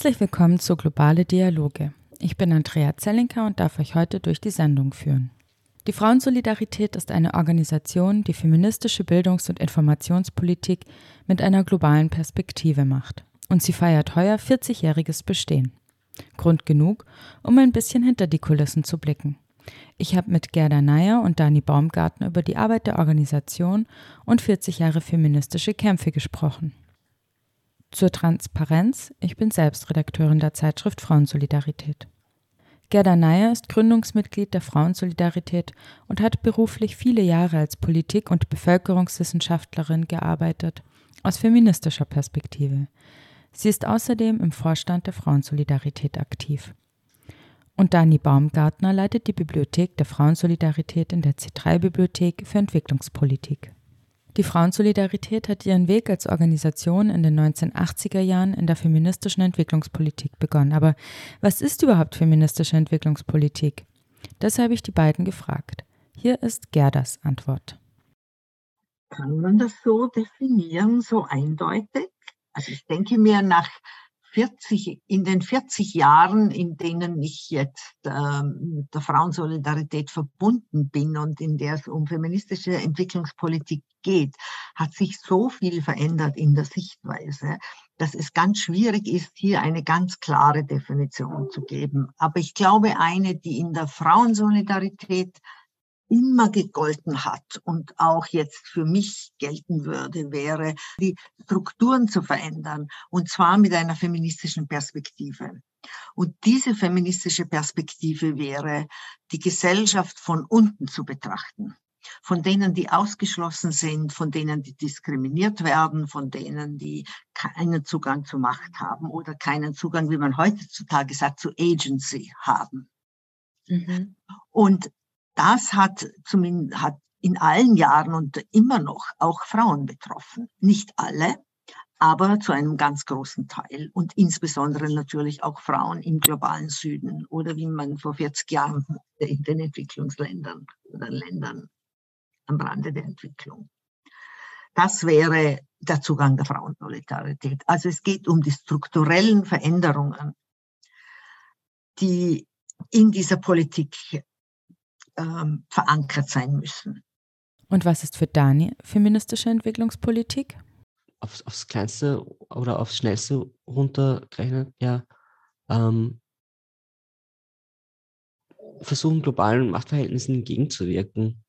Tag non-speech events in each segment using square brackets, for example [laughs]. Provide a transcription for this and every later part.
Herzlich willkommen zu Globale Dialoge. Ich bin Andrea Zellinker und darf euch heute durch die Sendung führen. Die Frauensolidarität ist eine Organisation, die feministische Bildungs- und Informationspolitik mit einer globalen Perspektive macht. Und sie feiert heuer 40-jähriges Bestehen. Grund genug, um ein bisschen hinter die Kulissen zu blicken. Ich habe mit Gerda Neier und Dani Baumgartner über die Arbeit der Organisation und 40 Jahre feministische Kämpfe gesprochen. Zur Transparenz, ich bin selbst Redakteurin der Zeitschrift Frauensolidarität. Gerda Neier ist Gründungsmitglied der Frauensolidarität und hat beruflich viele Jahre als Politik- und Bevölkerungswissenschaftlerin gearbeitet, aus feministischer Perspektive. Sie ist außerdem im Vorstand der Frauensolidarität aktiv. Und Dani Baumgartner leitet die Bibliothek der Frauensolidarität in der C3-Bibliothek für Entwicklungspolitik. Die Frauensolidarität hat ihren Weg als Organisation in den 1980er Jahren in der feministischen Entwicklungspolitik begonnen. Aber was ist überhaupt feministische Entwicklungspolitik? Das habe ich die beiden gefragt. Hier ist Gerdas Antwort. Kann man das so definieren, so eindeutig? Also ich denke mir nach 40, in den 40 Jahren, in denen ich jetzt äh, mit der Frauensolidarität verbunden bin und in der es um feministische Entwicklungspolitik geht, hat sich so viel verändert in der Sichtweise, dass es ganz schwierig ist, hier eine ganz klare Definition zu geben. Aber ich glaube, eine, die in der Frauensolidarität immer gegolten hat und auch jetzt für mich gelten würde, wäre, die Strukturen zu verändern und zwar mit einer feministischen Perspektive. Und diese feministische Perspektive wäre, die Gesellschaft von unten zu betrachten. Von denen, die ausgeschlossen sind, von denen, die diskriminiert werden, von denen, die keinen Zugang zur Macht haben oder keinen Zugang, wie man heutzutage sagt, zu Agency haben. Mhm. Und das hat zumindest hat in allen Jahren und immer noch auch Frauen betroffen. Nicht alle, aber zu einem ganz großen Teil und insbesondere natürlich auch Frauen im globalen Süden oder wie man vor 40 Jahren in den Entwicklungsländern oder Ländern am Rande der Entwicklung. Das wäre der Zugang der Frauensolidarität. Also es geht um die strukturellen Veränderungen, die in dieser Politik ähm, verankert sein müssen. Und was ist für Dani feministische Entwicklungspolitik? Aufs, aufs Kleinste oder aufs Schnellste runtergerechnet, ja, ähm, versuchen, globalen Machtverhältnissen entgegenzuwirken.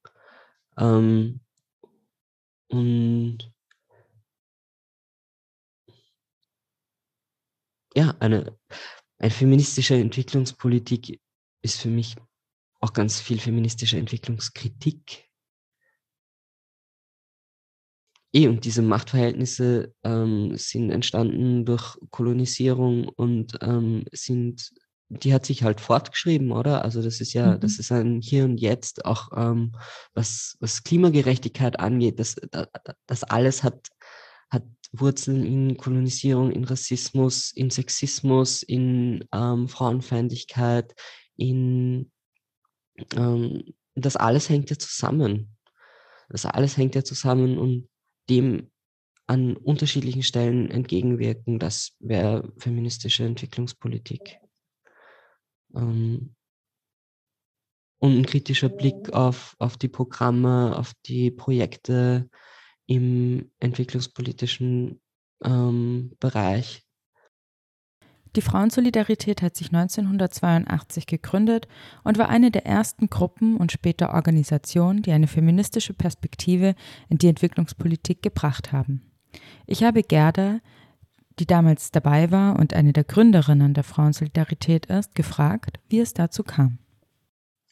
Ähm, und ja, eine, eine feministische Entwicklungspolitik ist für mich auch ganz viel feministische Entwicklungskritik. Eh, und diese Machtverhältnisse ähm, sind entstanden durch Kolonisierung und ähm, sind, die hat sich halt fortgeschrieben, oder? Also das ist ja, mhm. das ist ein Hier und Jetzt, auch ähm, was, was Klimagerechtigkeit angeht, das, das alles hat, hat Wurzeln in Kolonisierung, in Rassismus, in Sexismus, in ähm, Frauenfeindlichkeit, in ähm, das alles hängt ja zusammen. Das alles hängt ja zusammen und dem an unterschiedlichen Stellen entgegenwirken, das wäre feministische Entwicklungspolitik. Ähm, und ein kritischer Blick auf, auf die Programme, auf die Projekte im entwicklungspolitischen ähm, Bereich die Frauensolidarität hat sich 1982 gegründet und war eine der ersten Gruppen und später Organisationen, die eine feministische Perspektive in die Entwicklungspolitik gebracht haben. Ich habe Gerda, die damals dabei war und eine der Gründerinnen der Frauensolidarität ist, gefragt, wie es dazu kam.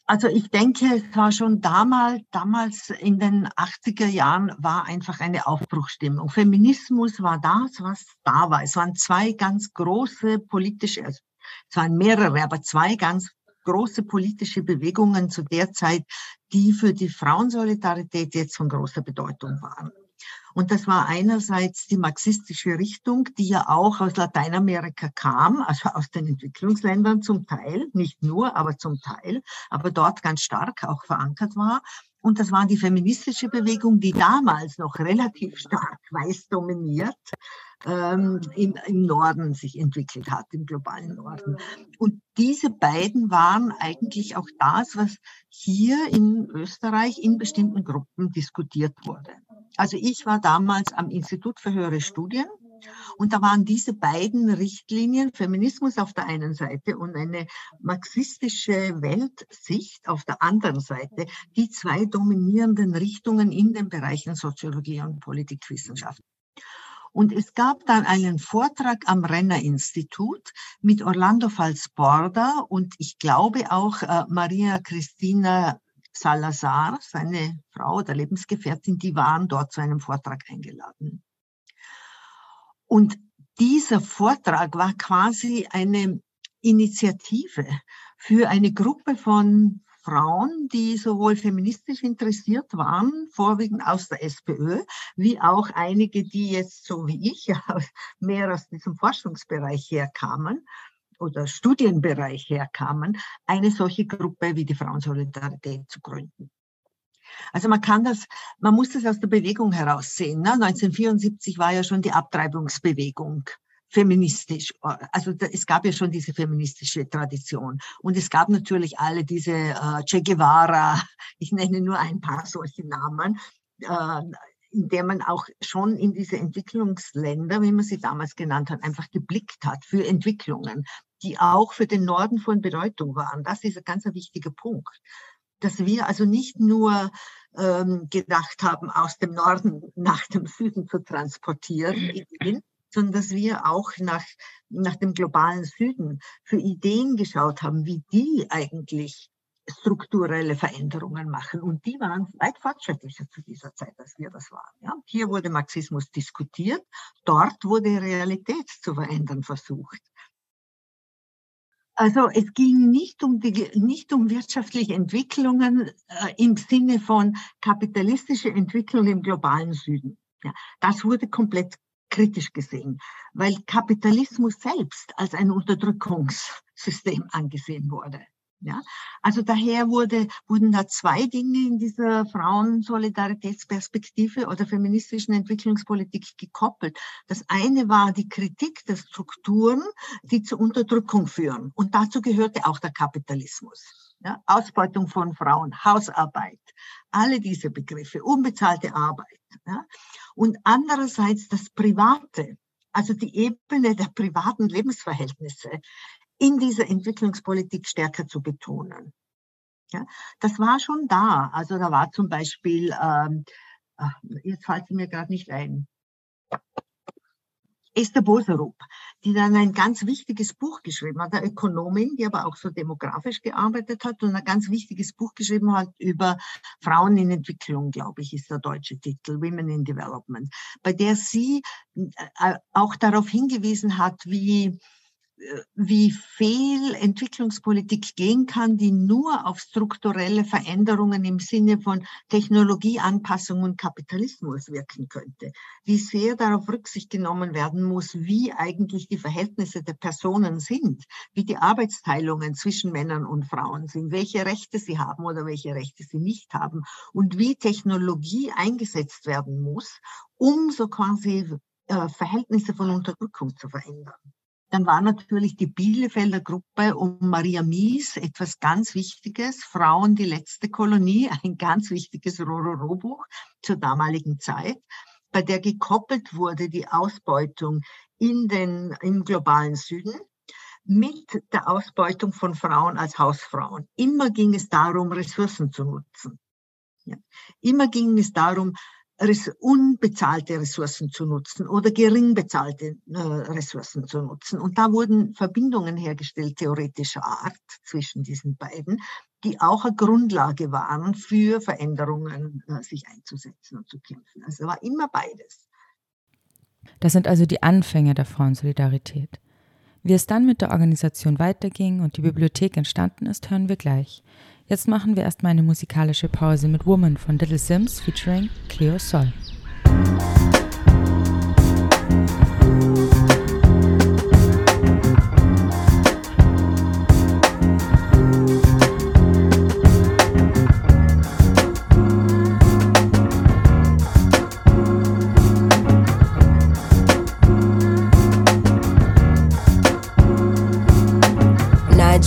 Also ich denke, es war schon damals, damals in den 80er Jahren war einfach eine Aufbruchstimmung. Feminismus war das, was da war. Es waren zwei ganz große politische, also es waren mehrere, aber zwei ganz große politische Bewegungen zu der Zeit, die für die Frauensolidarität jetzt von großer Bedeutung waren. Und das war einerseits die marxistische Richtung, die ja auch aus Lateinamerika kam, also aus den Entwicklungsländern zum Teil, nicht nur, aber zum Teil, aber dort ganz stark auch verankert war. Und das war die feministische Bewegung, die damals noch relativ stark weiß dominiert ähm, im, im Norden sich entwickelt hat, im globalen Norden. Und diese beiden waren eigentlich auch das, was hier in Österreich in bestimmten Gruppen diskutiert wurde. Also ich war damals am Institut für höhere Studien und da waren diese beiden Richtlinien, Feminismus auf der einen Seite und eine marxistische Weltsicht auf der anderen Seite, die zwei dominierenden Richtungen in den Bereichen Soziologie und Politikwissenschaft. Und es gab dann einen Vortrag am Renner Institut mit Orlando Falsborda und ich glaube auch äh, Maria Christina Salazar, seine Frau oder Lebensgefährtin, die waren dort zu einem Vortrag eingeladen. Und dieser Vortrag war quasi eine Initiative für eine Gruppe von Frauen, die sowohl feministisch interessiert waren, vorwiegend aus der SPÖ, wie auch einige, die jetzt so wie ich [laughs] mehr aus diesem Forschungsbereich herkamen oder Studienbereich herkamen, eine solche Gruppe wie die Frauensolidarität zu gründen. Also man kann das, man muss das aus der Bewegung heraus sehen. Ne? 1974 war ja schon die Abtreibungsbewegung feministisch. Also es gab ja schon diese feministische Tradition. Und es gab natürlich alle diese äh, Che Guevara, [laughs] ich nenne nur ein paar solche Namen, äh, in der man auch schon in diese Entwicklungsländer, wie man sie damals genannt hat, einfach geblickt hat für Entwicklungen, die auch für den Norden von Bedeutung waren. Das ist ein ganz wichtiger Punkt. Dass wir also nicht nur ähm, gedacht haben, aus dem Norden nach dem Süden zu transportieren, sondern dass wir auch nach, nach dem globalen Süden für Ideen geschaut haben, wie die eigentlich strukturelle Veränderungen machen. Und die waren weit fortschrittlicher zu dieser Zeit, als wir das waren. Ja? Hier wurde Marxismus diskutiert, dort wurde Realität zu verändern versucht. Also es ging nicht um, die, nicht um wirtschaftliche Entwicklungen äh, im Sinne von kapitalistische Entwicklung im globalen Süden. Ja, das wurde komplett kritisch gesehen, weil Kapitalismus selbst als ein Unterdrückungssystem angesehen wurde. Ja, also daher wurde, wurden da zwei Dinge in dieser Frauensolidaritätsperspektive oder feministischen Entwicklungspolitik gekoppelt. Das eine war die Kritik der Strukturen, die zur Unterdrückung führen. Und dazu gehörte auch der Kapitalismus. Ja, Ausbeutung von Frauen, Hausarbeit, alle diese Begriffe, unbezahlte Arbeit. Ja. Und andererseits das Private, also die Ebene der privaten Lebensverhältnisse, in dieser Entwicklungspolitik stärker zu betonen. Ja, das war schon da. Also da war zum Beispiel, ähm, jetzt fällt sie mir gerade nicht ein, Esther Boserup, die dann ein ganz wichtiges Buch geschrieben hat, eine Ökonomin, die aber auch so demografisch gearbeitet hat und ein ganz wichtiges Buch geschrieben hat über Frauen in Entwicklung, glaube ich, ist der deutsche Titel, Women in Development, bei der sie äh, auch darauf hingewiesen hat, wie wie viel Entwicklungspolitik gehen kann, die nur auf strukturelle Veränderungen im Sinne von Technologieanpassung und Kapitalismus wirken könnte. Wie sehr darauf Rücksicht genommen werden muss, wie eigentlich die Verhältnisse der Personen sind, wie die Arbeitsteilungen zwischen Männern und Frauen sind, welche Rechte sie haben oder welche Rechte sie nicht haben und wie Technologie eingesetzt werden muss, um so quasi äh, Verhältnisse von Unterdrückung zu verändern. Dann war natürlich die Bielefelder Gruppe um Maria Mies etwas ganz Wichtiges. Frauen, die letzte Kolonie, [laughs] ein ganz wichtiges Rororo-Buch zur damaligen Zeit, bei der gekoppelt wurde die Ausbeutung in den, im globalen Süden mit der Ausbeutung von Frauen als Hausfrauen. Immer ging es darum, Ressourcen zu nutzen. Ja. Immer ging es darum, unbezahlte Ressourcen zu nutzen oder gering bezahlte äh, Ressourcen zu nutzen. Und da wurden Verbindungen hergestellt, theoretischer Art, zwischen diesen beiden, die auch eine Grundlage waren für Veränderungen, äh, sich einzusetzen und zu kämpfen. Also war immer beides. Das sind also die Anfänge der Frauensolidarität. Wie es dann mit der Organisation weiterging und die Bibliothek entstanden ist, hören wir gleich. Jetzt machen wir erstmal eine musikalische Pause mit Woman von Little Sims featuring Cleo Sol.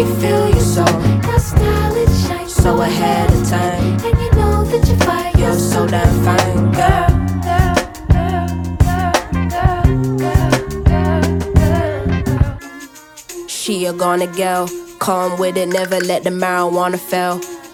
They feel your soul. your style it shines So ahead of time. and you know that you're fire. You're so damn fine, girl. She a gonna girl, calm with it, never let the marijuana fail.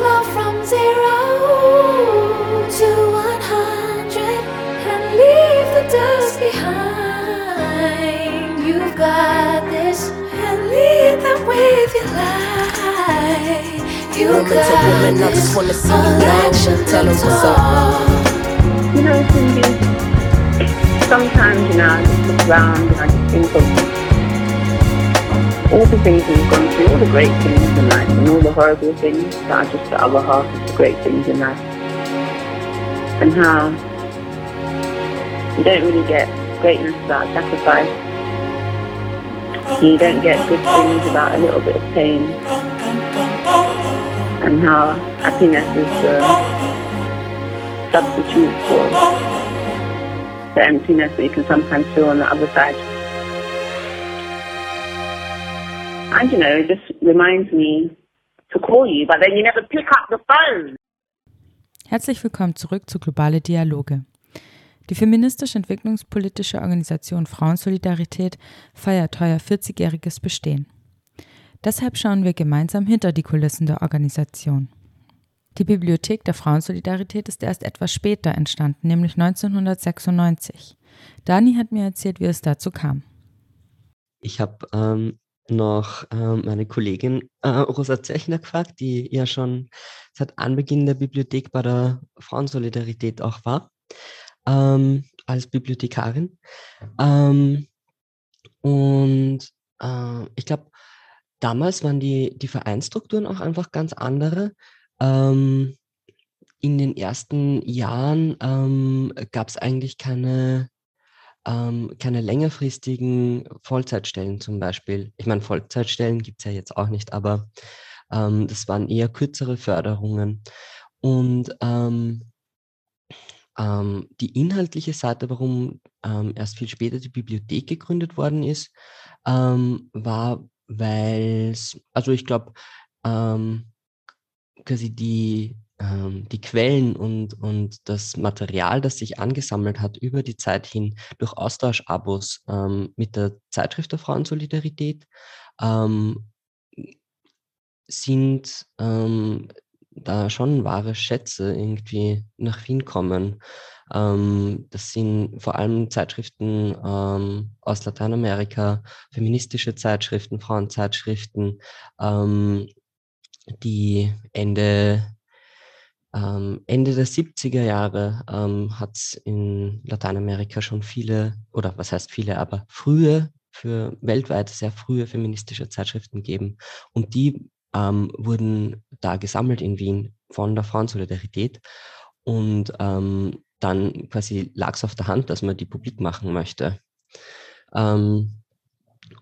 How from zero to one hundred and leave the dust behind. You've got this and lead them with your light. You Woman to got woman, I this. just wanna see all you glow. action, Tell 'em no what's up. You know, Cindy, sometimes, you know, I just look around and I just think of all the things we've gone through, all the great things in life, and all the horrible things that are just the other half of the great things in life. And how you don't really get greatness without sacrifice. You don't get good things without a little bit of pain. And how happiness is the substitute for the emptiness that you can sometimes feel on the other side. And you know, it just reminds me to call you, but then you never pick up the phone. Herzlich willkommen zurück zu Globale Dialoge. Die feministisch entwicklungspolitische Organisation Frauensolidarität feiert heuer 40-jähriges Bestehen. Deshalb schauen wir gemeinsam hinter die Kulissen der Organisation. Die Bibliothek der Frauensolidarität ist erst etwas später entstanden, nämlich 1996. Dani hat mir erzählt, wie es dazu kam. Ich habe ähm, noch ähm, meine Kollegin äh, Rosa Zechner gefragt, die ja schon seit Anbeginn der Bibliothek bei der Frauensolidarität auch war, ähm, als Bibliothekarin. Ähm, und äh, ich glaube, damals waren die, die Vereinsstrukturen auch einfach ganz andere. Ähm, in den ersten Jahren ähm, gab es eigentlich keine, ähm, keine längerfristigen Vollzeitstellen zum Beispiel. Ich meine, Vollzeitstellen gibt es ja jetzt auch nicht, aber ähm, das waren eher kürzere Förderungen. Und ähm, ähm, die inhaltliche Seite, warum ähm, erst viel später die Bibliothek gegründet worden ist, ähm, war, weil es, also ich glaube, quasi die, ähm, die Quellen und, und das Material, das sich angesammelt hat über die Zeit hin durch Austauschabos ähm, mit der Zeitschrift der Frauensolidarität, ähm, sind ähm, da schon wahre Schätze irgendwie nach Wien kommen. Ähm, das sind vor allem Zeitschriften ähm, aus Lateinamerika, feministische Zeitschriften, Frauenzeitschriften, ähm, die Ende, ähm, Ende der 70er Jahre ähm, hat es in Lateinamerika schon viele, oder was heißt viele, aber frühe, für weltweit sehr frühe feministische Zeitschriften gegeben. Und die ähm, wurden da gesammelt in Wien von der Frauensolidarität. Und ähm, dann quasi lag es auf der Hand, dass man die publik machen möchte. Ähm,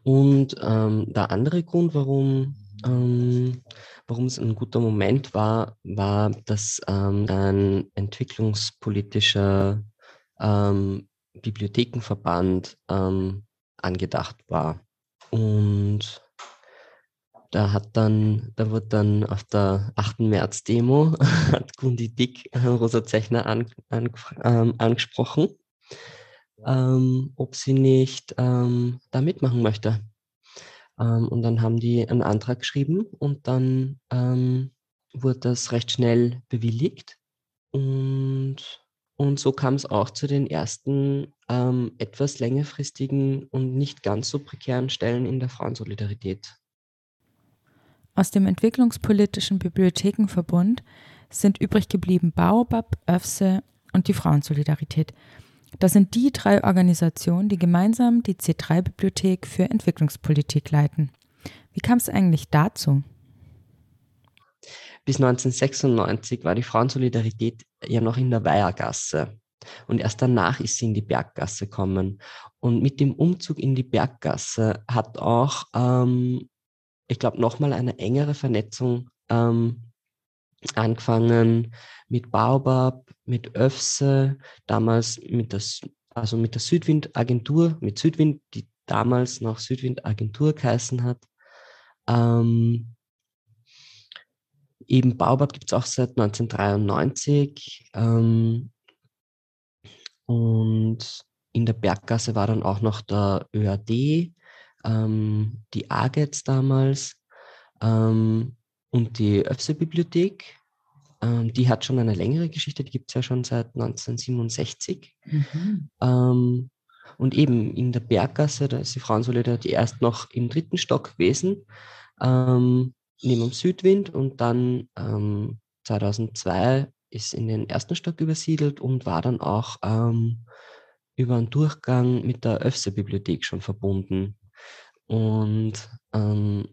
und ähm, der andere Grund, warum ähm, warum es ein guter Moment war, war, dass ähm, ein entwicklungspolitischer ähm, Bibliothekenverband ähm, angedacht war. Und da hat dann, da wird dann auf der 8. März-Demo [laughs] hat Gundi Dick äh, Rosa Zechner an, an, ähm, angesprochen, ähm, ob sie nicht ähm, da mitmachen möchte. Ähm, und dann haben die einen Antrag geschrieben und dann ähm, wurde das recht schnell bewilligt. Und, und so kam es auch zu den ersten ähm, etwas längerfristigen und nicht ganz so prekären Stellen in der Frauensolidarität. Aus dem Entwicklungspolitischen Bibliothekenverbund sind übrig geblieben Baobab, ÖFSE und die Frauensolidarität. Das sind die drei Organisationen, die gemeinsam die C3-Bibliothek für Entwicklungspolitik leiten. Wie kam es eigentlich dazu? Bis 1996 war die Frauensolidarität ja noch in der Weihergasse. Und erst danach ist sie in die Berggasse gekommen. Und mit dem Umzug in die Berggasse hat auch, ähm, ich glaube, nochmal eine engere Vernetzung ähm, angefangen mit Baobab, mit Öfse, damals mit, das, also mit der Südwind-Agentur, mit Südwind, die damals noch Südwind-Agentur geheißen hat. Ähm, eben Baobab gibt es auch seit 1993. Ähm, und in der Berggasse war dann auch noch der ÖAD, ähm, die AGETS damals. Ähm, und die Öfse-Bibliothek, ähm, die hat schon eine längere Geschichte, die gibt es ja schon seit 1967. Mhm. Ähm, und eben in der Berggasse, da ist die Frauensolidarität erst noch im dritten Stock gewesen, ähm, neben dem Südwind und dann 2002 ähm, ist in den ersten Stock übersiedelt und war dann auch ähm, über einen Durchgang mit der Öfse-Bibliothek schon verbunden. Und ähm,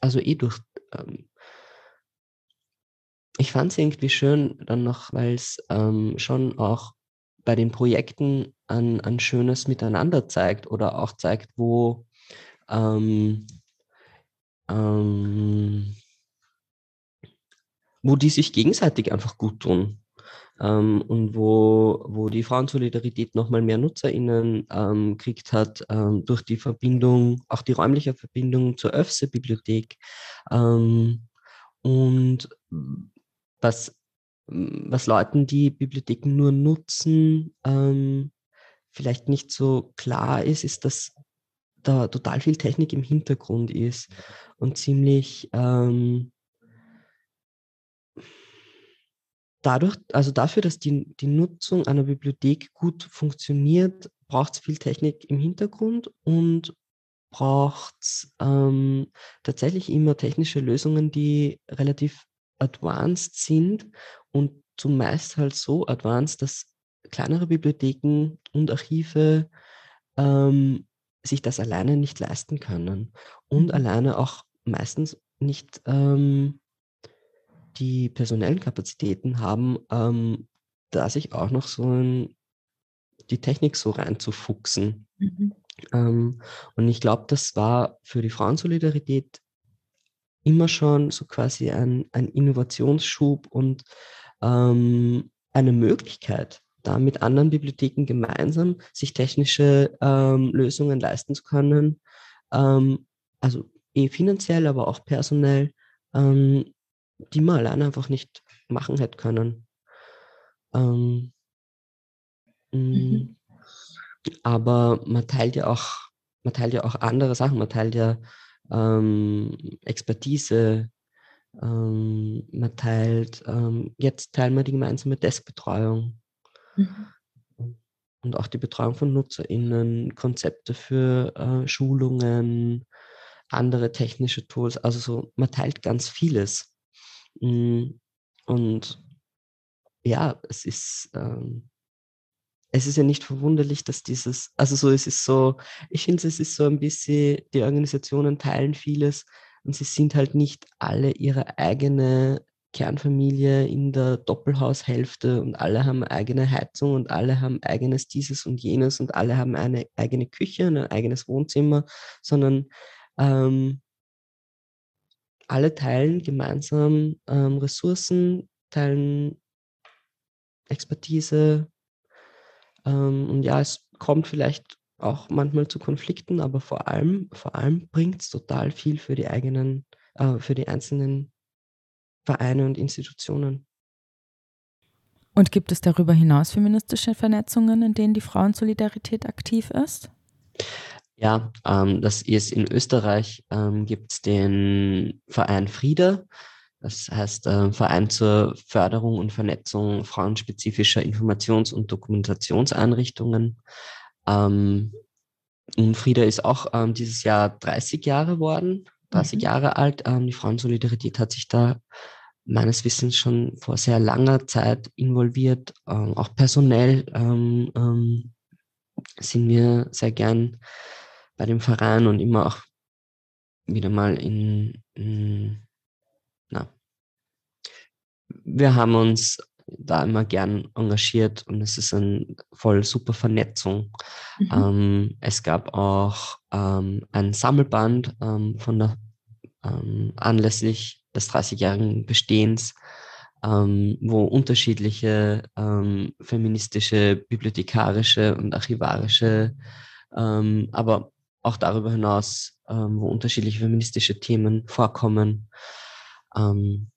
also eh durch ähm, ich fand es irgendwie schön dann noch, weil es ähm, schon auch bei den Projekten ein, ein schönes Miteinander zeigt oder auch zeigt, wo ähm, ähm, wo die sich gegenseitig einfach gut tun. Ähm, und wo, wo die Frauensolidarität nochmal mehr NutzerInnen ähm, kriegt hat ähm, durch die Verbindung, auch die räumliche Verbindung zur Öfse-Bibliothek. Ähm, und was, was Leuten, die Bibliotheken nur nutzen, ähm, vielleicht nicht so klar ist, ist, dass da total viel Technik im Hintergrund ist und ziemlich ähm, dadurch, also dafür, dass die, die Nutzung einer Bibliothek gut funktioniert, braucht es viel Technik im Hintergrund und braucht es ähm, tatsächlich immer technische Lösungen, die relativ advanced sind und zumeist halt so advanced, dass kleinere Bibliotheken und Archive ähm, sich das alleine nicht leisten können und mhm. alleine auch meistens nicht ähm, die personellen Kapazitäten haben, ähm, da sich auch noch so in die Technik so reinzufuchsen. Mhm. Ähm, und ich glaube, das war für die Frauensolidarität immer schon so quasi ein, ein Innovationsschub und ähm, eine Möglichkeit, da mit anderen Bibliotheken gemeinsam sich technische ähm, Lösungen leisten zu können. Ähm, also eh finanziell, aber auch personell, ähm, die man alleine einfach nicht machen hätte können. Ähm, mhm. Aber man teilt ja auch, man teilt ja auch andere Sachen, man teilt ja ähm, Expertise, ähm, man teilt, ähm, jetzt teilen wir die gemeinsame Deskbetreuung. Mhm. Und auch die Betreuung von NutzerInnen, Konzepte für äh, Schulungen, andere technische Tools. Also so, man teilt ganz vieles. Mm, und ja, es ist, ähm, es ist ja nicht verwunderlich, dass dieses, also so, es ist so, ich finde, es ist so ein bisschen, die Organisationen teilen vieles und sie sind halt nicht alle ihre eigene Kernfamilie in der Doppelhaushälfte und alle haben eigene Heizung und alle haben eigenes dieses und jenes und alle haben eine eigene Küche und ein eigenes Wohnzimmer, sondern ähm, alle teilen gemeinsam ähm, Ressourcen, teilen Expertise. Ähm, und ja, es kommt vielleicht auch manchmal zu Konflikten, aber vor allem, vor allem bringt es total viel für die eigenen, äh, für die einzelnen Vereine und Institutionen. Und gibt es darüber hinaus feministische Vernetzungen, in denen die Frauensolidarität aktiv ist? Ja, ähm, das ist in Österreich, ähm, gibt es den Verein Frieda. Das heißt äh, Verein zur Förderung und Vernetzung frauenspezifischer Informations- und Dokumentationseinrichtungen. Ähm, und Frieda ist auch ähm, dieses Jahr 30 Jahre worden, 30 mhm. Jahre alt. Ähm, die Frauensolidarität hat sich da meines Wissens schon vor sehr langer Zeit involviert, ähm, auch personell ähm, ähm, sind wir sehr gern bei dem Verein und immer auch wieder mal in, in na, wir haben uns da immer gern engagiert und es ist eine voll super Vernetzung. Mhm. Ähm, es gab auch ähm, ein Sammelband ähm, von der ähm, anlässlich des 30-jährigen Bestehens, ähm, wo unterschiedliche ähm, feministische, bibliothekarische und archivarische, aber auch darüber hinaus, ähm, wo unterschiedliche feministische Themen vorkommen. Ähm,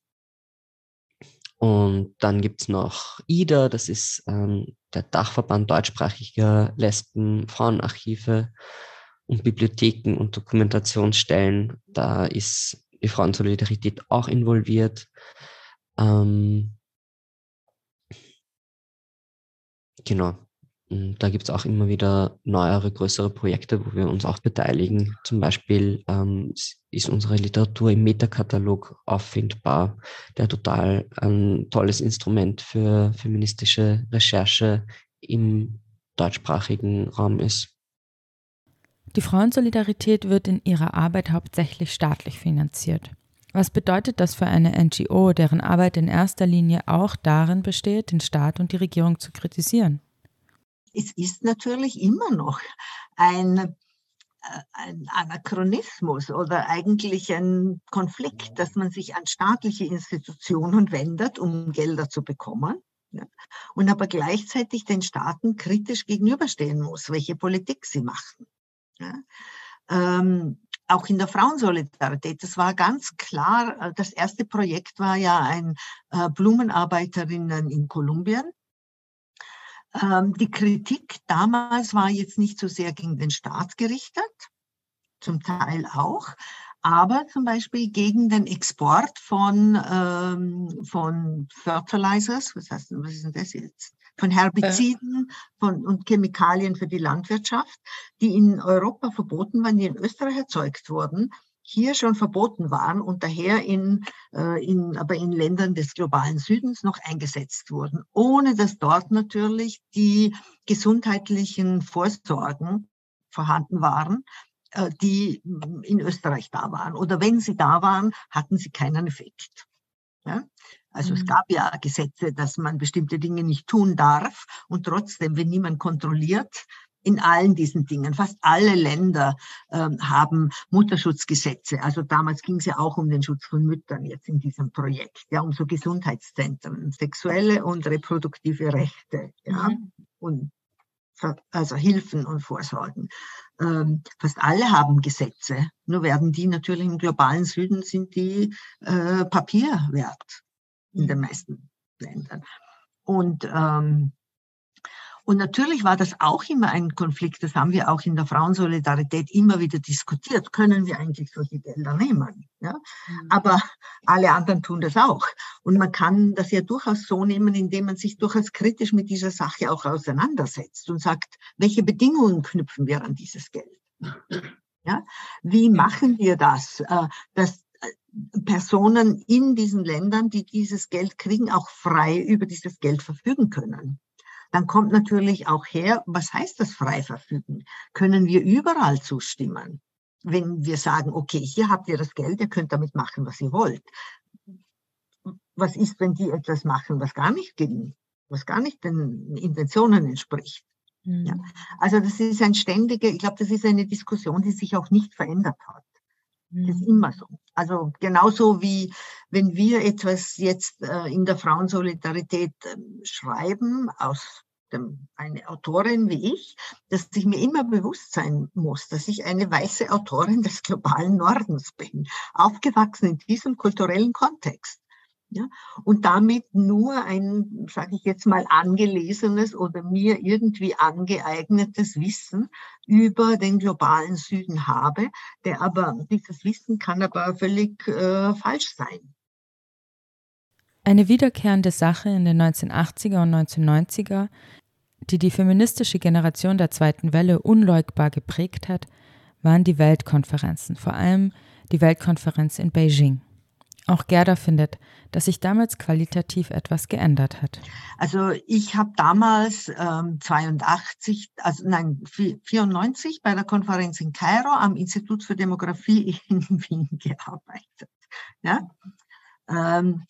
und dann gibt es noch IDA, das ist ähm, der Dachverband deutschsprachiger Lesben, Frauenarchive und Bibliotheken und Dokumentationsstellen. Da ist die Frauensolidarität auch involviert. Ähm, genau. Da gibt es auch immer wieder neuere, größere Projekte, wo wir uns auch beteiligen. Zum Beispiel ähm, ist unsere Literatur im Metakatalog auffindbar, der total ein tolles Instrument für feministische Recherche im deutschsprachigen Raum ist. Die Frauensolidarität wird in ihrer Arbeit hauptsächlich staatlich finanziert. Was bedeutet das für eine NGO, deren Arbeit in erster Linie auch darin besteht, den Staat und die Regierung zu kritisieren? Es ist natürlich immer noch ein, äh, ein Anachronismus oder eigentlich ein Konflikt, dass man sich an staatliche Institutionen wendet, um Gelder zu bekommen. Ja, und aber gleichzeitig den Staaten kritisch gegenüberstehen muss, welche Politik sie machen. Ja, ähm, auch in der Frauensolidarität, das war ganz klar, äh, das erste Projekt war ja ein äh, Blumenarbeiterinnen in Kolumbien, die Kritik damals war jetzt nicht so sehr gegen den Staat gerichtet, zum Teil auch, aber zum Beispiel gegen den Export von, ähm, von Fertilizers, was heißt was ist denn das jetzt? Von Herbiziden von, und Chemikalien für die Landwirtschaft, die in Europa verboten waren, die in Österreich erzeugt wurden, hier schon verboten waren und daher in, äh, in, aber in Ländern des globalen Südens noch eingesetzt wurden, ohne dass dort natürlich die gesundheitlichen Vorsorgen vorhanden waren, äh, die in Österreich da waren. Oder wenn sie da waren, hatten sie keinen Effekt. Ja? Also mhm. es gab ja Gesetze, dass man bestimmte Dinge nicht tun darf und trotzdem, wenn niemand kontrolliert, in allen diesen Dingen. Fast alle Länder ähm, haben Mutterschutzgesetze. Also damals ging es ja auch um den Schutz von Müttern jetzt in diesem Projekt, ja, um so Gesundheitszentren, sexuelle und reproduktive Rechte, ja, mhm. und also Hilfen und Vorsorgen. Ähm, fast alle haben Gesetze, nur werden die natürlich im globalen Süden sind die äh, Papier wert in den meisten Ländern. Und ähm, und natürlich war das auch immer ein Konflikt, das haben wir auch in der Frauensolidarität immer wieder diskutiert. Können wir eigentlich solche Gelder nehmen? Ja? Mhm. Aber alle anderen tun das auch. Und man kann das ja durchaus so nehmen, indem man sich durchaus kritisch mit dieser Sache auch auseinandersetzt und sagt, welche Bedingungen knüpfen wir an dieses Geld? Ja? Wie machen wir das, äh, dass äh, Personen in diesen Ländern, die dieses Geld kriegen, auch frei über dieses Geld verfügen können? Dann kommt natürlich auch her, was heißt das frei verfügen? Können wir überall zustimmen? Wenn wir sagen, okay, hier habt ihr das Geld, ihr könnt damit machen, was ihr wollt. Was ist, wenn die etwas machen, was gar nicht gegen, was gar nicht den Intentionen entspricht? Mhm. Ja. Also das ist ein ständiger, ich glaube, das ist eine Diskussion, die sich auch nicht verändert hat. Das ist mhm. immer so. Also genauso wie wenn wir etwas jetzt äh, in der Frauensolidarität äh, schreiben, aus dem, eine Autorin wie ich, dass ich mir immer bewusst sein muss, dass ich eine weiße Autorin des globalen Nordens bin, aufgewachsen in diesem kulturellen Kontext. Ja, und damit nur ein, sage ich jetzt mal, angelesenes oder mir irgendwie angeeignetes Wissen über den globalen Süden habe, der aber, dieses Wissen kann aber völlig äh, falsch sein. Eine wiederkehrende Sache in den 1980er und 1990er, die die feministische Generation der zweiten Welle unleugbar geprägt hat, waren die Weltkonferenzen, vor allem die Weltkonferenz in Beijing. Auch Gerda findet, dass sich damals qualitativ etwas geändert hat. Also ich habe damals ähm, 82, also nein 94 bei der Konferenz in Kairo am Institut für Demografie in [laughs] Wien gearbeitet. Ja? Ähm,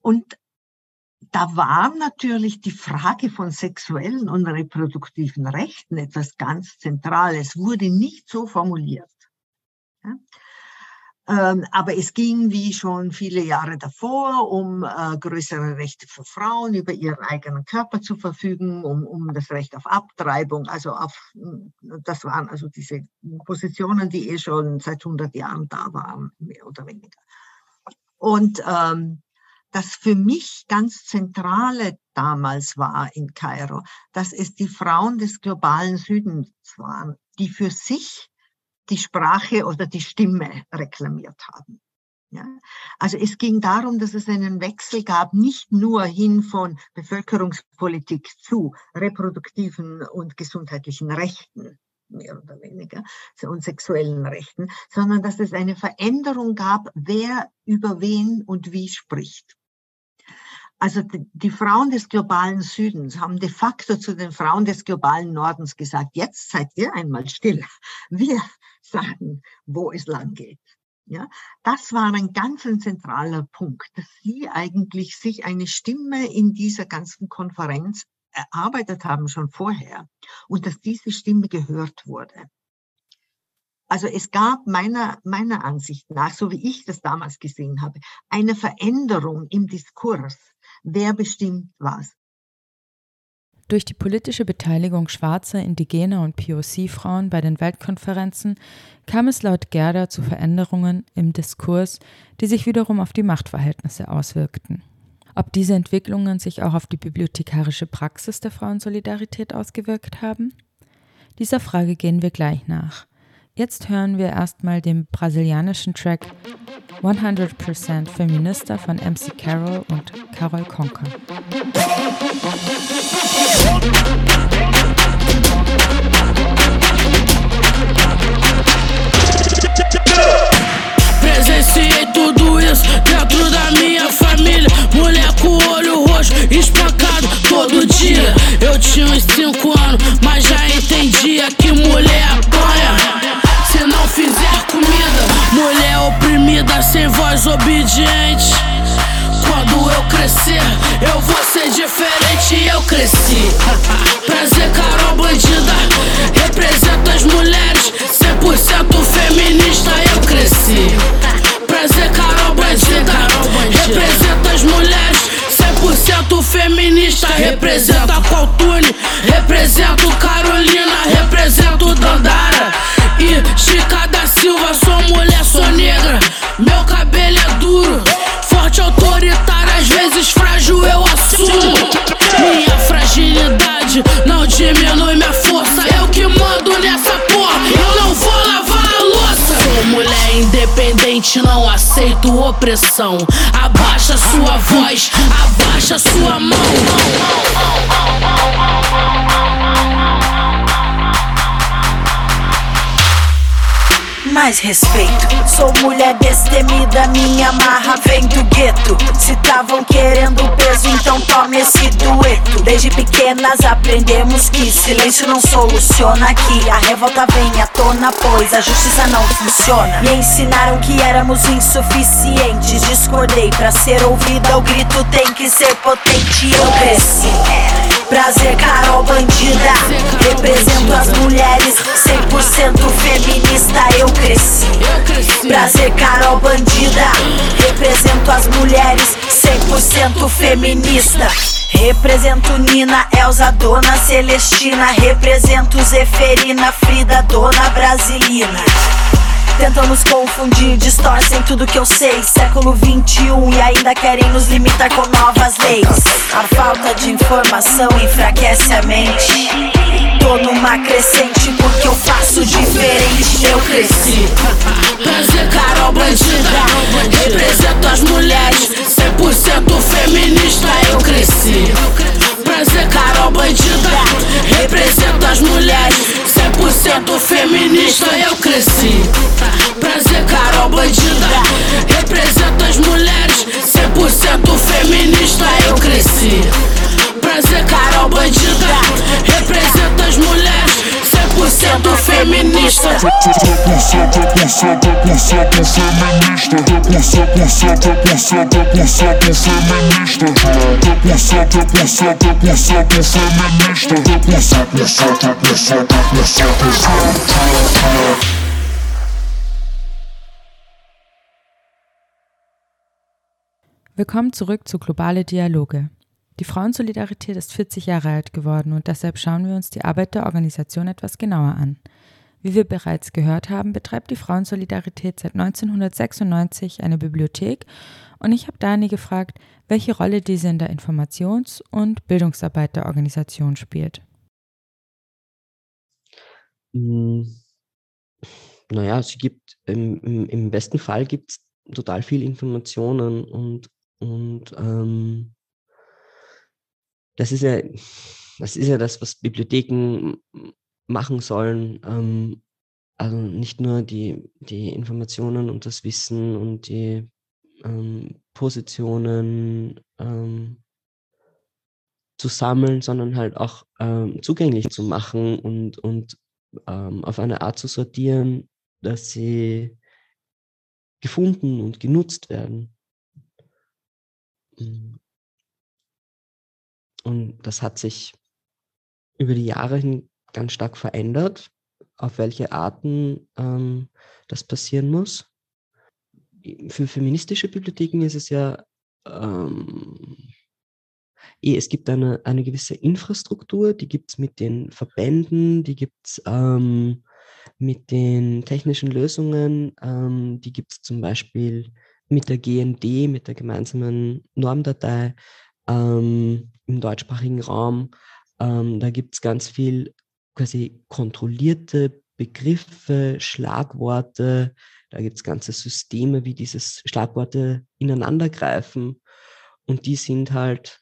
und da war natürlich die Frage von sexuellen und reproduktiven Rechten etwas ganz Zentrales, wurde nicht so formuliert. Ja? Ähm, aber es ging, wie schon viele Jahre davor, um äh, größere Rechte für Frauen, über ihren eigenen Körper zu verfügen, um, um das Recht auf Abtreibung. Also auf, das waren also diese Positionen, die eh schon seit 100 Jahren da waren, mehr oder weniger. Und ähm, das für mich ganz Zentrale damals war in Kairo, dass es die Frauen des globalen Südens waren, die für sich die Sprache oder die Stimme reklamiert haben. Ja? Also es ging darum, dass es einen Wechsel gab, nicht nur hin von Bevölkerungspolitik zu reproduktiven und gesundheitlichen Rechten, mehr oder weniger, und sexuellen Rechten, sondern dass es eine Veränderung gab, wer über wen und wie spricht. Also die, die, Frauen des globalen Südens haben de facto zu den Frauen des globalen Nordens gesagt, jetzt seid ihr einmal still. Wir sagen, wo es lang geht. Ja, das war ein ganz zentraler Punkt, dass sie eigentlich sich eine Stimme in dieser ganzen Konferenz erarbeitet haben schon vorher und dass diese Stimme gehört wurde. Also es gab meiner, meiner Ansicht nach, so wie ich das damals gesehen habe, eine Veränderung im Diskurs. Wer bestimmt was? Durch die politische Beteiligung schwarzer, indigener und POC-Frauen bei den Weltkonferenzen kam es laut Gerda zu Veränderungen im Diskurs, die sich wiederum auf die Machtverhältnisse auswirkten. Ob diese Entwicklungen sich auch auf die bibliothekarische Praxis der Frauensolidarität ausgewirkt haben? Dieser Frage gehen wir gleich nach. Jetzt hören wir erstmal den brasilianischen Track 100% Feminista von MC Carol und Carol Conker. Presenciei tudo isso dentro da minha família. Mulher com olho roxo, espancado todo dia. Eu tinha uns 5 anos, mas já entendia que mulher apanha. Se não fizer comida, mulher oprimida, sem voz obediente. Quando eu crescer, eu vou ser diferente. Eu cresci. [laughs] Prazer, Carol Bandida. Representa as opressão. Abaixa sua voz, abaixa sua mão. Mais respeito. Sou mulher destemida, minha marra vem do gueto. Se tavam querendo peso, então tome esse dueto. Desde pequenas aprendemos que silêncio não soluciona aqui. A revolta vem à tona, pois a justiça não funciona. Me ensinaram que éramos insuficientes. Discordei pra ser ouvida, o grito tem que ser potente. Eu cresci. Prazer, Carol Bandida. Represento as mulheres, 100% feminista. Eu cresci. Prazer, Carol Bandida. Represento as mulheres, 100% feminista. Represento Nina, Elza, Dona Celestina. Represento Zeferina, Frida, Dona Brasilina. Tentam nos confundir, distorcem tudo que eu sei. Século 21 e ainda querem nos limitar com novas leis. A falta de informação enfraquece a mente. Tô numa crescente porque eu faço diferente. Eu cresci. Prazer, Carol Bandida. Represento as mulheres, 100% feminista. Eu cresci. Prazer, Carol Bandida. Represento as mulheres, 100% feminista. Eu cresci. Prazer, Carol Bandida. Represento as mulheres, 100% feminista. Eu cresci. Prazer, Carol Bandida. Represento as mulheres, 100% feminista. 100% feminista, 100% feminista, 100% feminista. Willkommen zurück zu Globale Dialoge. Die Frauensolidarität ist 40 Jahre alt geworden und deshalb schauen wir uns die Arbeit der Organisation etwas genauer an. Wie wir bereits gehört haben, betreibt die Frauensolidarität seit 1996 eine Bibliothek und ich habe Dani gefragt, welche Rolle diese in der Informations- und Bildungsarbeit der Organisation spielt. Hm, naja, sie gibt, im, im, besten Fall gibt es total viel Informationen und, und ähm, das ist ja, das ist ja das, was Bibliotheken machen sollen. Ähm, also nicht nur die, die Informationen und das Wissen und die ähm, Positionen ähm, zu sammeln, sondern halt auch ähm, zugänglich zu machen und, und ähm, auf eine Art zu sortieren, dass sie gefunden und genutzt werden. Mm. Und das hat sich über die Jahre hin ganz stark verändert, auf welche Arten ähm, das passieren muss. Für feministische Bibliotheken ist es ja, ähm, eh, es gibt eine, eine gewisse Infrastruktur, die gibt es mit den Verbänden, die gibt es ähm, mit den technischen Lösungen, ähm, die gibt es zum Beispiel mit der GND, mit der gemeinsamen Normdatei ähm, im deutschsprachigen Raum. Ähm, da gibt es ganz viel quasi kontrollierte Begriffe, Schlagworte, da gibt es ganze Systeme, wie diese Schlagworte ineinandergreifen. Und die sind halt,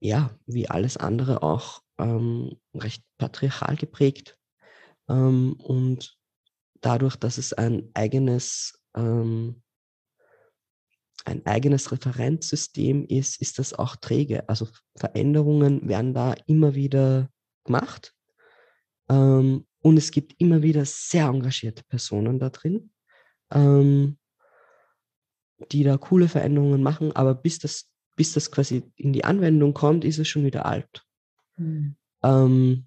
ja, wie alles andere auch ähm, recht patriarchal geprägt. Ähm, und dadurch, dass es ein eigenes, ähm, ein eigenes Referenzsystem ist, ist das auch träge. Also Veränderungen werden da immer wieder gemacht. Ähm, und es gibt immer wieder sehr engagierte Personen da drin, ähm, die da coole Veränderungen machen, aber bis das, bis das quasi in die Anwendung kommt, ist es schon wieder alt. Mhm. Ähm,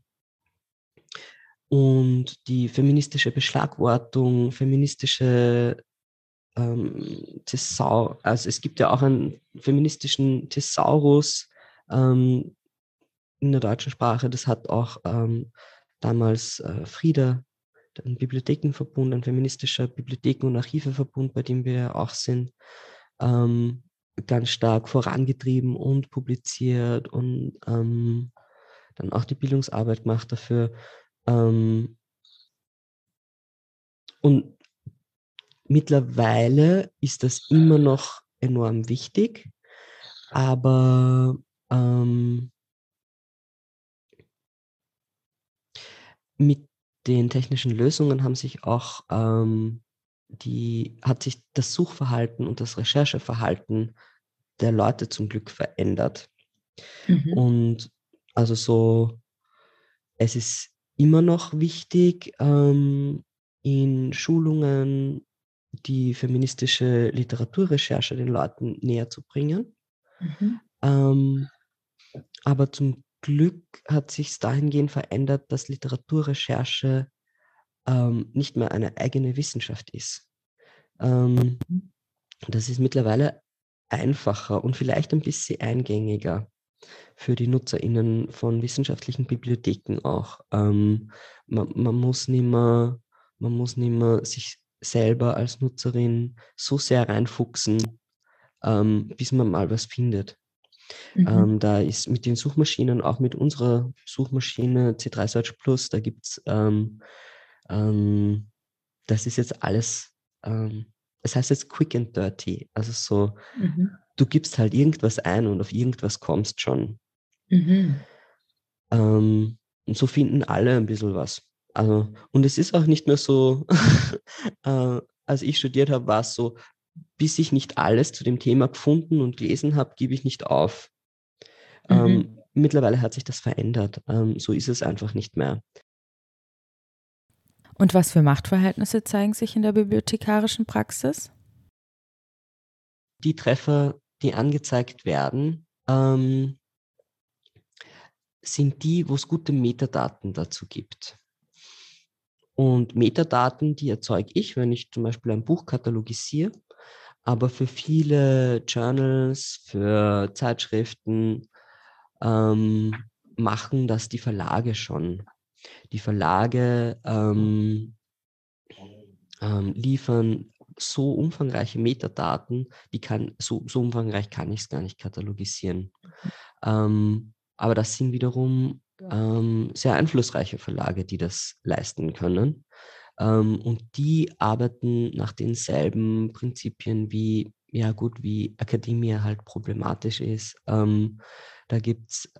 und die feministische Beschlagwortung, feministische ähm, Thesaur, also es gibt ja auch einen feministischen Thesaurus ähm, in der deutschen Sprache, das hat auch ähm, damals äh, Frieda, ein Bibliothekenverbund, ein feministischer Bibliotheken- und Archiveverbund, bei dem wir auch sind, ähm, ganz stark vorangetrieben und publiziert und ähm, dann auch die Bildungsarbeit gemacht dafür. Ähm, und mittlerweile ist das immer noch enorm wichtig, aber ähm, mit den technischen Lösungen haben sich auch ähm, die, hat sich das Suchverhalten und das Rechercheverhalten der Leute zum Glück verändert. Mhm. Und also so, es ist immer noch wichtig, ähm, in Schulungen die feministische Literaturrecherche den Leuten näher zu bringen. Mhm. Ähm, aber zum Glück hat sich dahingehend verändert, dass Literaturrecherche ähm, nicht mehr eine eigene Wissenschaft ist. Ähm, das ist mittlerweile einfacher und vielleicht ein bisschen eingängiger für die NutzerInnen von wissenschaftlichen Bibliotheken auch. Ähm, man, man, muss nicht mehr, man muss nicht mehr sich selber als Nutzerin so sehr reinfuchsen, ähm, bis man mal was findet. Mhm. Ähm, da ist mit den Suchmaschinen, auch mit unserer Suchmaschine C3 Search Plus, da gibt es, ähm, ähm, das ist jetzt alles, ähm, das heißt jetzt quick and dirty. Also so, mhm. du gibst halt irgendwas ein und auf irgendwas kommst schon. Mhm. Ähm, und so finden alle ein bisschen was. Also, und es ist auch nicht mehr so, [laughs] äh, als ich studiert habe, war es so, bis ich nicht alles zu dem Thema gefunden und gelesen habe, gebe ich nicht auf. Mhm. Ähm, mittlerweile hat sich das verändert. Ähm, so ist es einfach nicht mehr. Und was für Machtverhältnisse zeigen sich in der bibliothekarischen Praxis? Die Treffer, die angezeigt werden, ähm, sind die, wo es gute Metadaten dazu gibt. Und Metadaten, die erzeuge ich, wenn ich zum Beispiel ein Buch katalogisiere, aber für viele Journals, für Zeitschriften ähm, machen das die Verlage schon. Die Verlage ähm, ähm, liefern so umfangreiche Metadaten, die kann, so, so umfangreich kann ich es gar nicht katalogisieren. Ähm, aber das sind wiederum ähm, sehr einflussreiche Verlage, die das leisten können. Ähm, und die arbeiten nach denselben Prinzipien wie, ja gut, wie Akademie halt problematisch ist. Ähm, da gibt es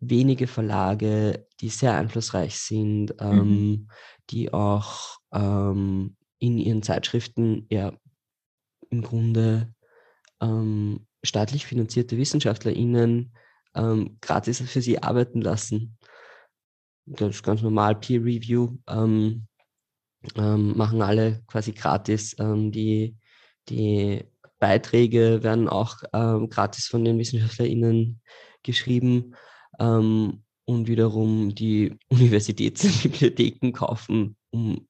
wenige Verlage, die sehr einflussreich sind, ähm, mhm. die auch ähm, in ihren Zeitschriften ja im Grunde ähm, staatlich finanzierte WissenschaftlerInnen ähm, gratis für sie arbeiten lassen. Ist ganz normal, Peer Review ähm, ähm, machen alle quasi gratis. Ähm, die, die Beiträge werden auch ähm, gratis von den WissenschaftlerInnen geschrieben ähm, und wiederum die [laughs] Universitätsbibliotheken kaufen um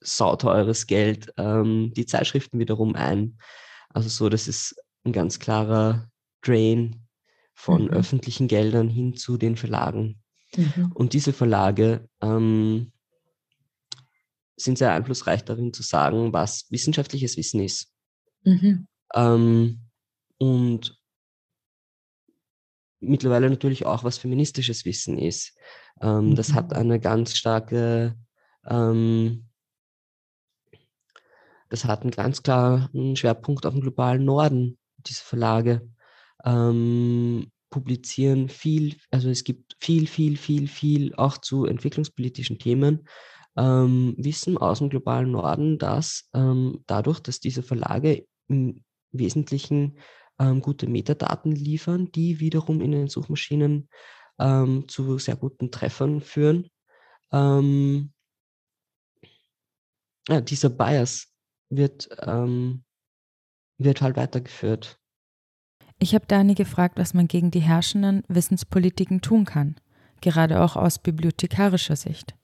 sauteures Geld die Zeitschriften wiederum ein. Also so, das ist ein ganz klarer Drain von mhm. öffentlichen Geldern hin zu den Verlagen. Mhm. Und diese Verlage ähm, sind sehr einflussreich darin zu sagen, was wissenschaftliches Wissen ist. Mhm. Ähm, und mittlerweile natürlich auch, was feministisches Wissen ist. Ähm, Das hat eine ganz starke, ähm, das hat einen ganz klaren Schwerpunkt auf dem globalen Norden, diese Verlage. Ähm, publizieren viel, also es gibt viel, viel, viel, viel auch zu entwicklungspolitischen Themen. Ähm, Wissen aus dem globalen Norden, dass ähm, dadurch, dass diese Verlage im Wesentlichen ähm, gute Metadaten liefern, die wiederum in den Suchmaschinen ähm, zu sehr guten Treffern führen. Ähm, ja, dieser Bias wird, ähm, wird halt weitergeführt. Ich habe Dani gefragt, was man gegen die herrschenden Wissenspolitiken tun kann, gerade auch aus bibliothekarischer Sicht.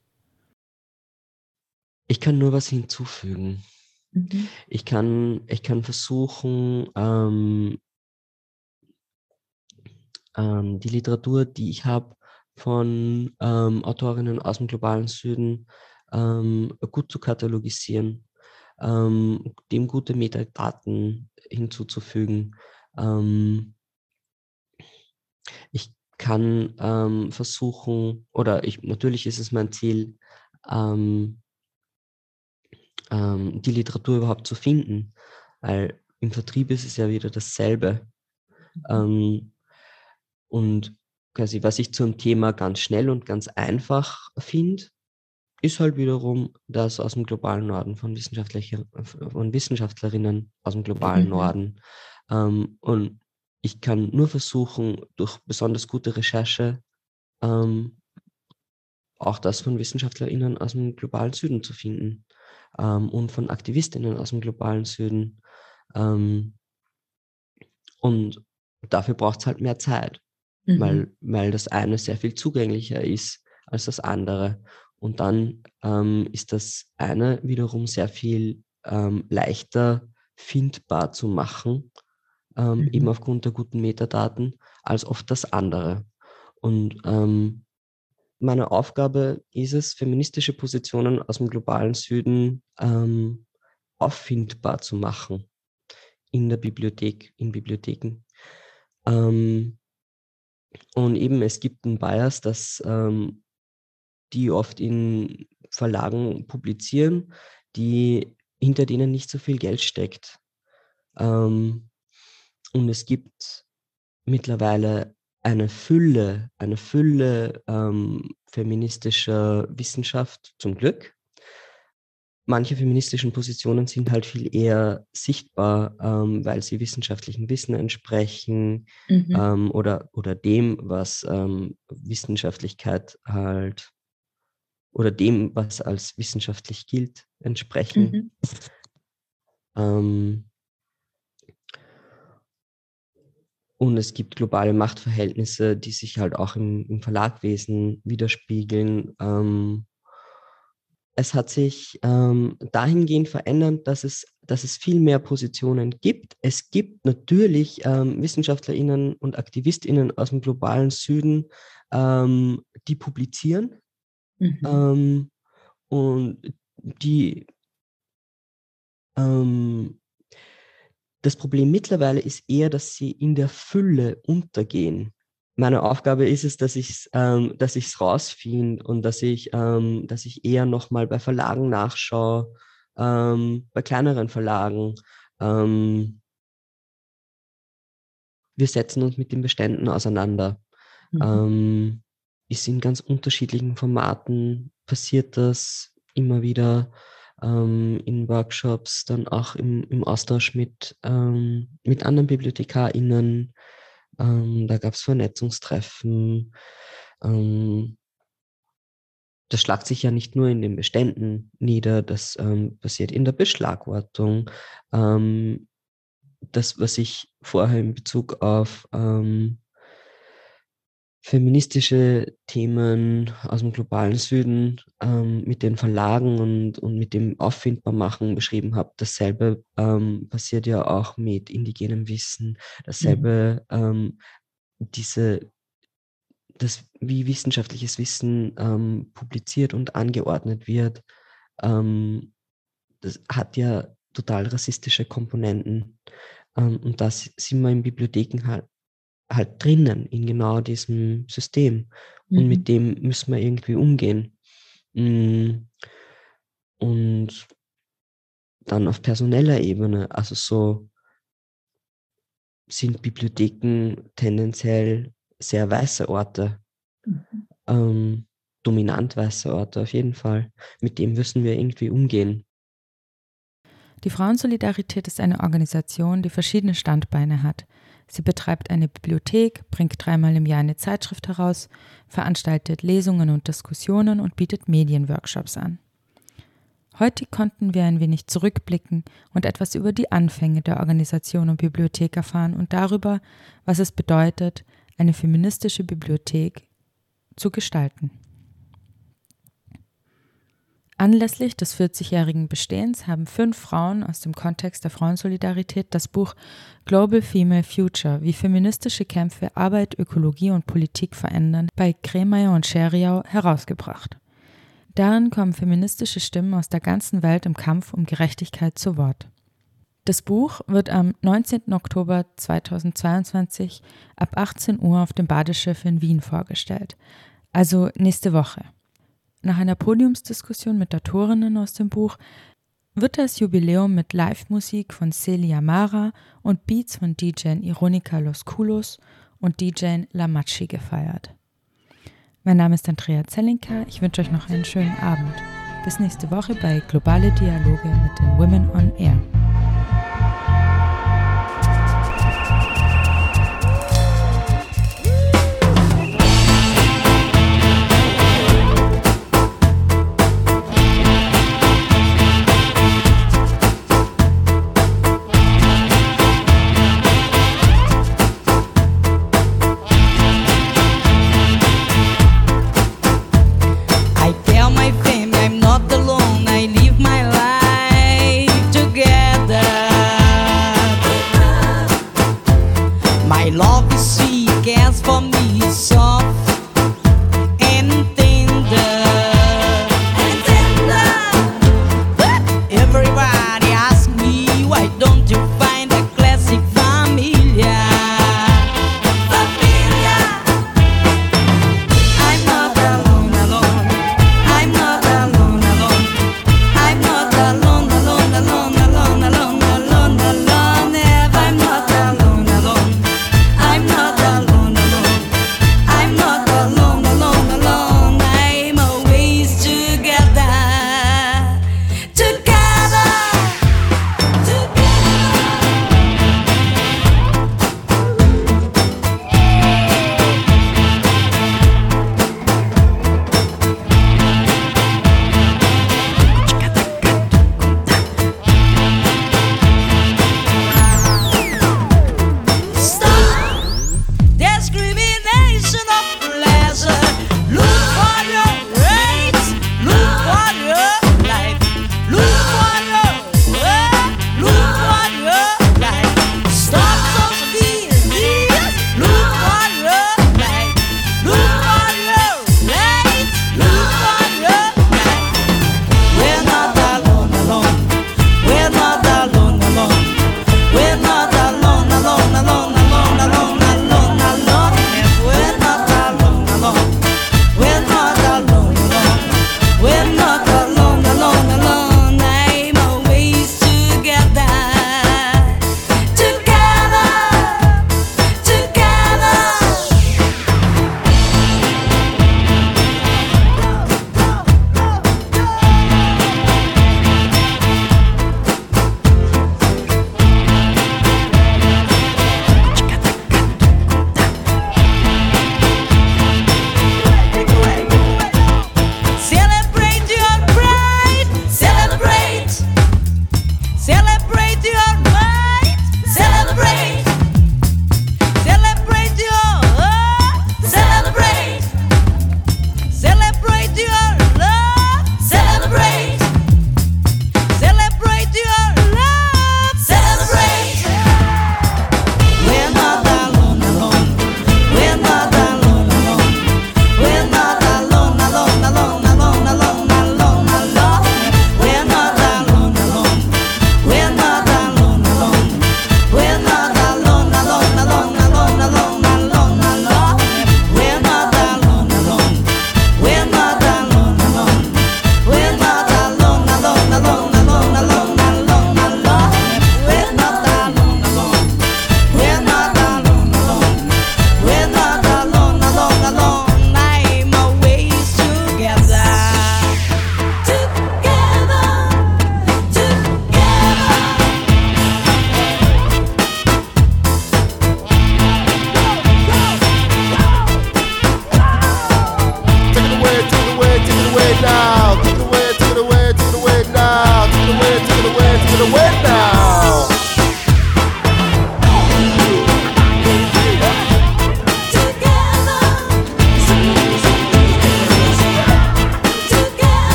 Ich kann nur was hinzufügen. Mhm. Ich, kann, ich kann versuchen, ähm, ähm, die Literatur, die ich habe, von ähm, Autorinnen aus dem globalen Süden ähm, gut zu katalogisieren, ähm, dem gute Metadaten hinzuzufügen. Ähm, ich kann ähm, versuchen, oder ich, natürlich ist es mein Ziel, ähm, ähm, die Literatur überhaupt zu finden, weil im Vertrieb ist es ja wieder dasselbe. Ähm, und quasi, was ich zum Thema ganz schnell und ganz einfach finde, ist halt wiederum das aus dem globalen Norden von, Wissenschaftler, von Wissenschaftlerinnen aus dem globalen Mhm. Norden. Ähm, und ich kann nur versuchen, durch besonders gute Recherche ähm, auch das von WissenschaftlerInnen aus dem globalen Süden zu finden ähm, und von AktivistInnen aus dem globalen Süden. Ähm, und dafür braucht es halt mehr Zeit, Mhm. weil, weil das eine sehr viel zugänglicher ist als das andere. Und dann ähm, ist das eine wiederum sehr viel ähm, leichter findbar zu machen, ähm, eben aufgrund der guten Metadaten, als oft das andere. Und ähm, meine Aufgabe ist es, feministische Positionen aus dem globalen Süden ähm, auffindbar zu machen in der Bibliothek, in Bibliotheken. Ähm, und eben, es gibt einen Bias, dass ähm, die oft in Verlagen publizieren, die hinter denen nicht so viel Geld steckt. Ähm, und es gibt mittlerweile eine Fülle, eine Fülle ähm, feministischer Wissenschaft zum Glück. Manche feministischen Positionen sind halt viel eher sichtbar, ähm, weil sie wissenschaftlichen Wissen entsprechen Mhm. ähm, oder, oder dem, was ähm, Wissenschaftlichkeit halt oder dem, was als wissenschaftlich gilt, entsprechen. Mhm. Ähm, und es gibt globale Machtverhältnisse, die sich halt auch im, im Verlagwesen widerspiegeln. Ähm, es hat sich ähm, dahingehend verändert, dass es, dass es viel mehr Positionen gibt. Es gibt natürlich ähm, WissenschaftlerInnen und AktivistInnen aus dem globalen Süden, ähm, die publizieren Mhm. ähm, und die ähm, das Problem mittlerweile ist eher, dass sie in der Fülle untergehen. Meine Aufgabe ist es, dass ich es ähm, dass ich's rausfinde und dass ich, ähm, dass ich eher nochmal bei Verlagen nachschaue, ähm, bei kleineren Verlagen. Ähm, wir setzen uns mit den Beständen auseinander. Mhm. Ähm, ist in ganz unterschiedlichen Formaten passiert das immer wieder ähm, in Workshops, dann auch im, im Austausch mit, ähm, mit anderen BibliothekarInnen. Ähm, da gab es Vernetzungstreffen. Ähm, das schlagt sich ja nicht nur in den Beständen nieder, das ähm, passiert in der Beschlagwortung. Ähm, das, was ich vorher in Bezug auf ähm, feministische Themen aus dem globalen Süden ähm, mit den Verlagen und, und mit dem Auffindbarmachen beschrieben habe. Dasselbe ähm, passiert ja auch mit indigenem Wissen. Dasselbe, ähm, diese, das, wie wissenschaftliches Wissen ähm, publiziert und angeordnet wird, ähm, das hat ja total rassistische Komponenten. Ähm, und das sind wir in Bibliotheken halt drinnen in genau diesem System. Und Mhm. mit dem müssen wir irgendwie umgehen. Mm, Und dann auf personeller Ebene, also so sind Bibliotheken tendenziell sehr weiße Orte, ähm, dominant weiße Orte auf jeden Fall. Mit dem müssen wir irgendwie umgehen. Die Frauensolidarität ist eine Organisation, die verschiedene Standbeine hat. Sie betreibt eine Bibliothek, bringt dreimal im Jahr eine Zeitschrift heraus, veranstaltet Lesungen und Diskussionen und bietet Medienworkshops an. Heute konnten wir ein wenig zurückblicken und etwas über die Anfänge der Organisation und Bibliothek erfahren und darüber, was es bedeutet, eine feministische Bibliothek zu gestalten. Anlässlich des 40-jährigen Bestehens haben fünf Frauen aus dem Kontext der Frauensolidarität das Buch Global Female Future, wie feministische Kämpfe Arbeit, Ökologie und Politik verändern, bei Kremeyer und Scheriau herausgebracht. Darin kommen feministische Stimmen aus der ganzen Welt im Kampf um Gerechtigkeit zu Wort. Das Buch wird am 19. Oktober 2022 ab 18 Uhr auf dem Badeschiff in Wien vorgestellt, also nächste Woche. Nach einer Podiumsdiskussion mit Autorinnen aus dem Buch wird das Jubiläum mit Live-Musik von Celia Mara und Beats von DJ Ironica Los Culos und DJ La Machi gefeiert. Mein Name ist Andrea Zellinka. Ich wünsche euch noch einen schönen Abend. Bis nächste Woche bei Globale Dialoge mit den Women on Air.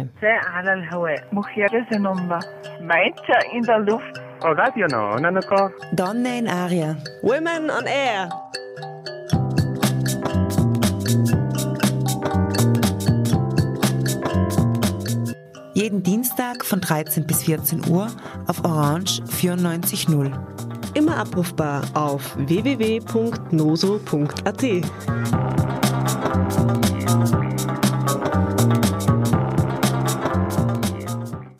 Dialoge. Sei على الهواء Mujeres en Onda Mädchen in der Luft Radio no, Nanako. Donne in Aria. Women on Air. Jeden Dienstag von 13 bis 14 Uhr auf Orange 94.0. Immer abrufbar auf www.noso.at.